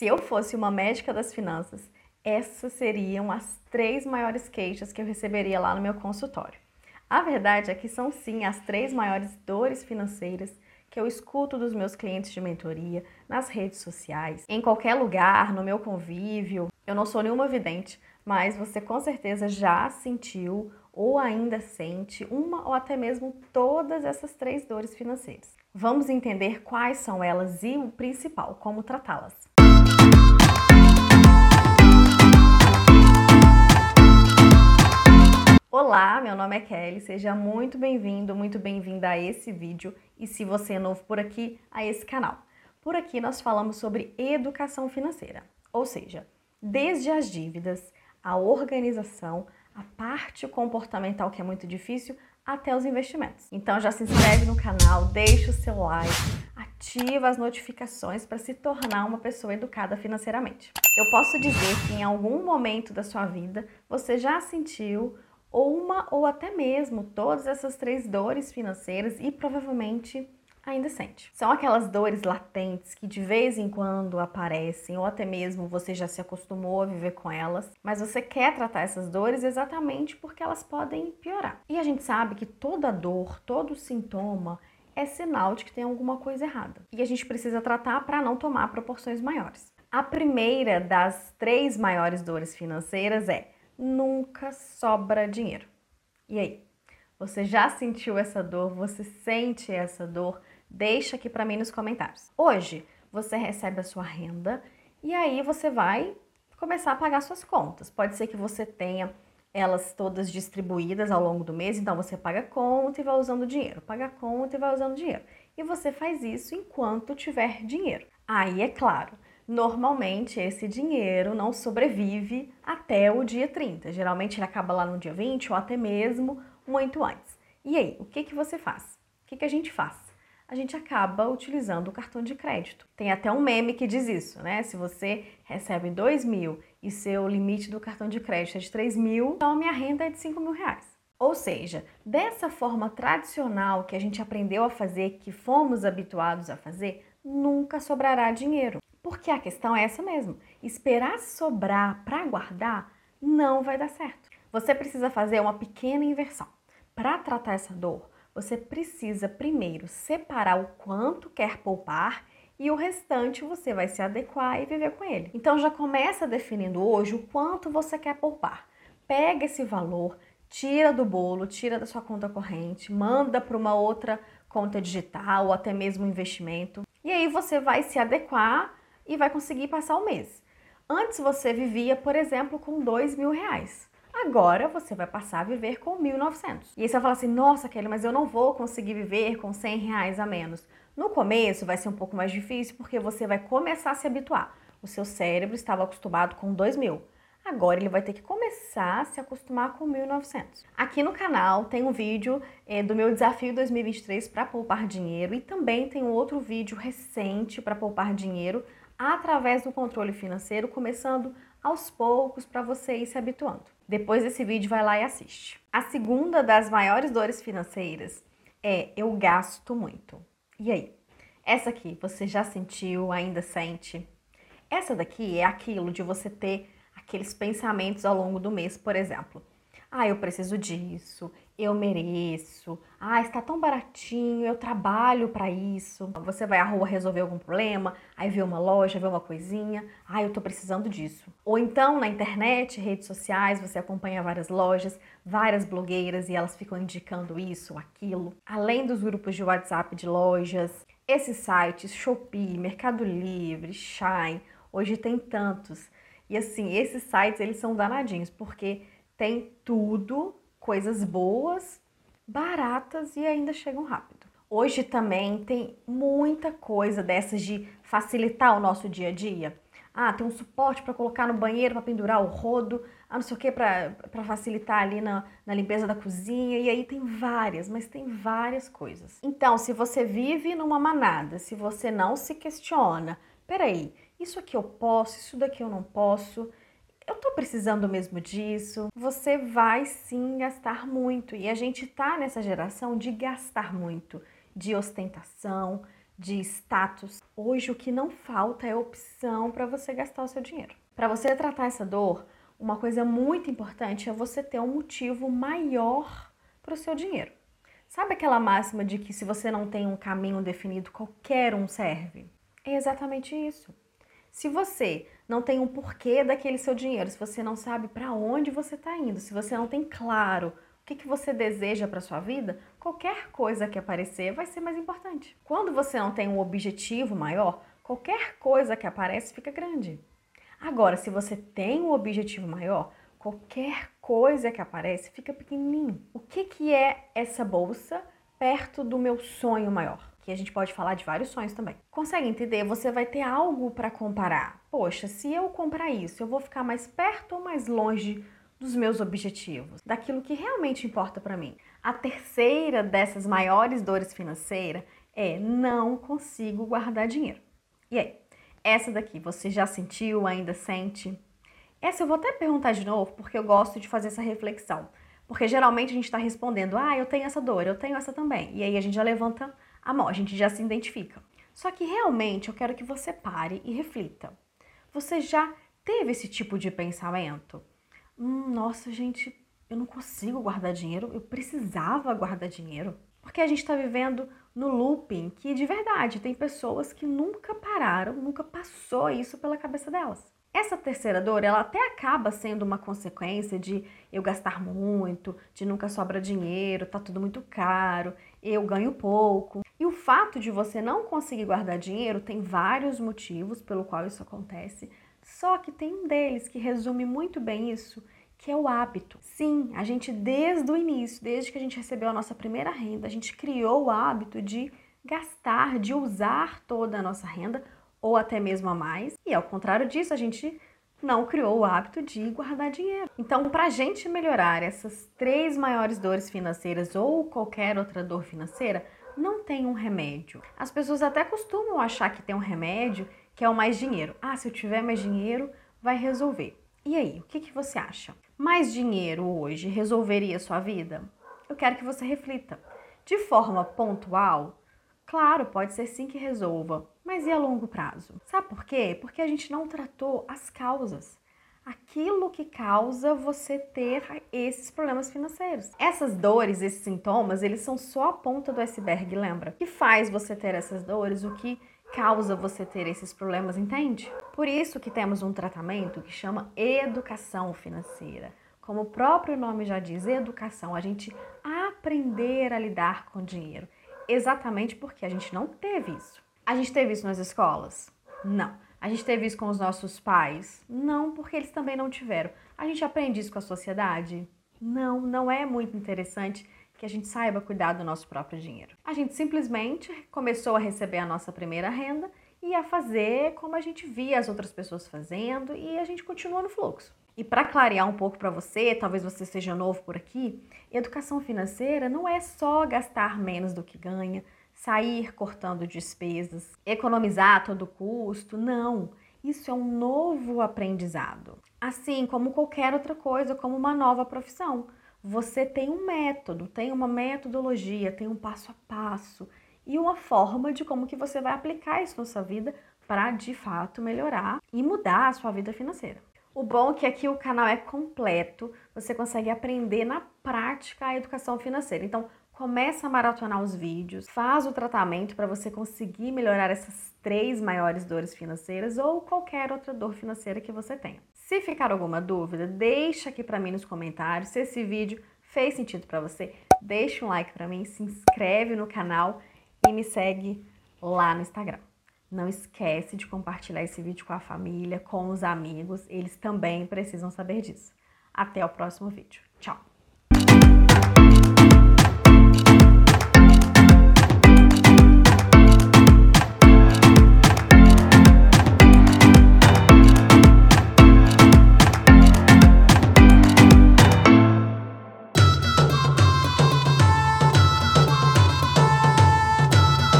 Se eu fosse uma médica das finanças, essas seriam as três maiores queixas que eu receberia lá no meu consultório. A verdade é que são sim as três maiores dores financeiras que eu escuto dos meus clientes de mentoria, nas redes sociais, em qualquer lugar, no meu convívio. Eu não sou nenhuma vidente, mas você com certeza já sentiu ou ainda sente uma ou até mesmo todas essas três dores financeiras. Vamos entender quais são elas e o principal, como tratá-las. Olá, meu nome é Kelly, seja muito bem-vindo, muito bem-vinda a esse vídeo e se você é novo por aqui, a esse canal. Por aqui nós falamos sobre educação financeira, ou seja, desde as dívidas, a organização, a parte comportamental que é muito difícil, até os investimentos. Então já se inscreve no canal, deixa o seu like, ativa as notificações para se tornar uma pessoa educada financeiramente. Eu posso dizer que em algum momento da sua vida você já sentiu ou uma ou até mesmo todas essas três dores financeiras e provavelmente ainda sente. São aquelas dores latentes que de vez em quando aparecem, ou até mesmo você já se acostumou a viver com elas, mas você quer tratar essas dores exatamente porque elas podem piorar. E a gente sabe que toda dor, todo sintoma é sinal de que tem alguma coisa errada. E a gente precisa tratar para não tomar proporções maiores. A primeira das três maiores dores financeiras é nunca sobra dinheiro. E aí? Você já sentiu essa dor? Você sente essa dor? Deixa aqui para mim nos comentários. Hoje você recebe a sua renda e aí você vai começar a pagar suas contas. Pode ser que você tenha elas todas distribuídas ao longo do mês, então você paga conta e vai usando dinheiro, paga conta e vai usando dinheiro. E você faz isso enquanto tiver dinheiro. Aí é claro, normalmente esse dinheiro não sobrevive até o dia 30. Geralmente ele acaba lá no dia 20 ou até mesmo muito antes. E aí, o que, que você faz? O que, que a gente faz? a gente acaba utilizando o cartão de crédito. Tem até um meme que diz isso, né? Se você recebe 2 mil e seu limite do cartão de crédito é de 3 mil, então a minha renda é de 5 mil reais. Ou seja, dessa forma tradicional que a gente aprendeu a fazer, que fomos habituados a fazer, nunca sobrará dinheiro. Porque a questão é essa mesmo: esperar sobrar para guardar não vai dar certo. Você precisa fazer uma pequena inversão. Para tratar essa dor, você precisa primeiro separar o quanto quer poupar e o restante você vai se adequar e viver com ele. Então já começa definindo hoje o quanto você quer poupar. Pega esse valor, tira do bolo, tira da sua conta corrente, manda para uma outra conta digital ou até mesmo investimento. E aí você vai se adequar e vai conseguir passar o mês. Antes você vivia, por exemplo, com dois mil reais. Agora você vai passar a viver com 1.900. E aí você vai falar assim, nossa Kelly, mas eu não vou conseguir viver com 100 reais a menos. No começo vai ser um pouco mais difícil porque você vai começar a se habituar. O seu cérebro estava acostumado com 2 mil. Agora ele vai ter que começar a se acostumar com 1.900. Aqui no canal tem um vídeo é, do meu desafio 2023 para poupar dinheiro e também tem um outro vídeo recente para poupar dinheiro através do controle financeiro, começando aos poucos para você ir se habituando. Depois desse vídeo, vai lá e assiste. A segunda das maiores dores financeiras é eu gasto muito. E aí? Essa aqui, você já sentiu, ainda sente? Essa daqui é aquilo de você ter aqueles pensamentos ao longo do mês, por exemplo. Ah, eu preciso disso, eu mereço. Ah, está tão baratinho, eu trabalho para isso. Você vai à rua resolver algum problema, aí vê uma loja, vê uma coisinha. Ah, eu tô precisando disso. Ou então na internet, redes sociais, você acompanha várias lojas, várias blogueiras e elas ficam indicando isso, aquilo. Além dos grupos de WhatsApp de lojas, esses sites, Shopee, Mercado Livre, Shine, hoje tem tantos. E assim, esses sites, eles são danadinhos, porque tem tudo coisas boas, baratas e ainda chegam rápido. Hoje também tem muita coisa dessas de facilitar o nosso dia a dia. Ah, tem um suporte para colocar no banheiro, para pendurar o rodo, ah, não sei o que, para facilitar ali na, na limpeza da cozinha. E aí tem várias, mas tem várias coisas. Então, se você vive numa manada, se você não se questiona, peraí, isso aqui eu posso, isso daqui eu não posso, eu tô precisando mesmo disso. Você vai sim gastar muito e a gente tá nessa geração de gastar muito, de ostentação, de status. Hoje o que não falta é opção para você gastar o seu dinheiro. Para você tratar essa dor, uma coisa muito importante é você ter um motivo maior para o seu dinheiro. Sabe aquela máxima de que se você não tem um caminho definido, qualquer um serve? É exatamente isso. Se você não tem um porquê daquele seu dinheiro, se você não sabe para onde você está indo, se você não tem claro o que, que você deseja para sua vida, qualquer coisa que aparecer vai ser mais importante. Quando você não tem um objetivo maior, qualquer coisa que aparece fica grande. Agora, se você tem um objetivo maior, qualquer coisa que aparece fica pequenininho. O que, que é essa bolsa perto do meu sonho maior? Que a gente pode falar de vários sonhos também. Consegue entender? Você vai ter algo para comparar. Poxa, se eu comprar isso, eu vou ficar mais perto ou mais longe dos meus objetivos, daquilo que realmente importa para mim. A terceira dessas maiores dores financeiras é não consigo guardar dinheiro. E aí? Essa daqui você já sentiu, ainda sente? Essa eu vou até perguntar de novo, porque eu gosto de fazer essa reflexão. Porque geralmente a gente está respondendo, ah, eu tenho essa dor, eu tenho essa também. E aí a gente já levanta a mão, a gente já se identifica. Só que realmente eu quero que você pare e reflita. Você já teve esse tipo de pensamento? Hum, nossa, gente, eu não consigo guardar dinheiro, eu precisava guardar dinheiro. Porque a gente está vivendo no looping que de verdade tem pessoas que nunca pararam, nunca passou isso pela cabeça delas. Essa terceira dor, ela até acaba sendo uma consequência de eu gastar muito, de nunca sobra dinheiro, tá tudo muito caro, eu ganho pouco. E o fato de você não conseguir guardar dinheiro tem vários motivos pelo qual isso acontece, só que tem um deles que resume muito bem isso, que é o hábito. Sim, a gente desde o início, desde que a gente recebeu a nossa primeira renda, a gente criou o hábito de gastar, de usar toda a nossa renda ou até mesmo a mais. E ao contrário disso, a gente não criou o hábito de guardar dinheiro. Então, para a gente melhorar essas três maiores dores financeiras ou qualquer outra dor financeira, não tem um remédio. As pessoas até costumam achar que tem um remédio que é o mais dinheiro. Ah, se eu tiver mais dinheiro, vai resolver. E aí, o que, que você acha? Mais dinheiro hoje resolveria sua vida? Eu quero que você reflita. De forma pontual, Claro, pode ser sim que resolva, mas e a longo prazo? Sabe por quê? Porque a gente não tratou as causas. Aquilo que causa você ter esses problemas financeiros. Essas dores, esses sintomas, eles são só a ponta do iceberg, lembra? O que faz você ter essas dores, o que causa você ter esses problemas, entende? Por isso que temos um tratamento que chama educação financeira. Como o próprio nome já diz, educação, a gente aprender a lidar com dinheiro exatamente porque a gente não teve isso. A gente teve isso nas escolas? Não. A gente teve isso com os nossos pais? Não, porque eles também não tiveram. A gente aprende isso com a sociedade? Não, não é muito interessante que a gente saiba cuidar do nosso próprio dinheiro. A gente simplesmente começou a receber a nossa primeira renda e a fazer como a gente via as outras pessoas fazendo e a gente continua no fluxo. E para clarear um pouco para você, talvez você seja novo por aqui, educação financeira não é só gastar menos do que ganha, sair cortando despesas, economizar a todo custo, não. Isso é um novo aprendizado. Assim como qualquer outra coisa, como uma nova profissão. Você tem um método, tem uma metodologia, tem um passo a passo e uma forma de como que você vai aplicar isso na sua vida para de fato melhorar e mudar a sua vida financeira. O bom é que aqui o canal é completo, você consegue aprender na prática a educação financeira. Então, começa a maratonar os vídeos, faz o tratamento para você conseguir melhorar essas três maiores dores financeiras ou qualquer outra dor financeira que você tenha. Se ficar alguma dúvida, deixa aqui para mim nos comentários. Se esse vídeo fez sentido para você, deixa um like para mim, se inscreve no canal e me segue lá no Instagram. Não esquece de compartilhar esse vídeo com a família, com os amigos, eles também precisam saber disso. Até o próximo vídeo. Tchau!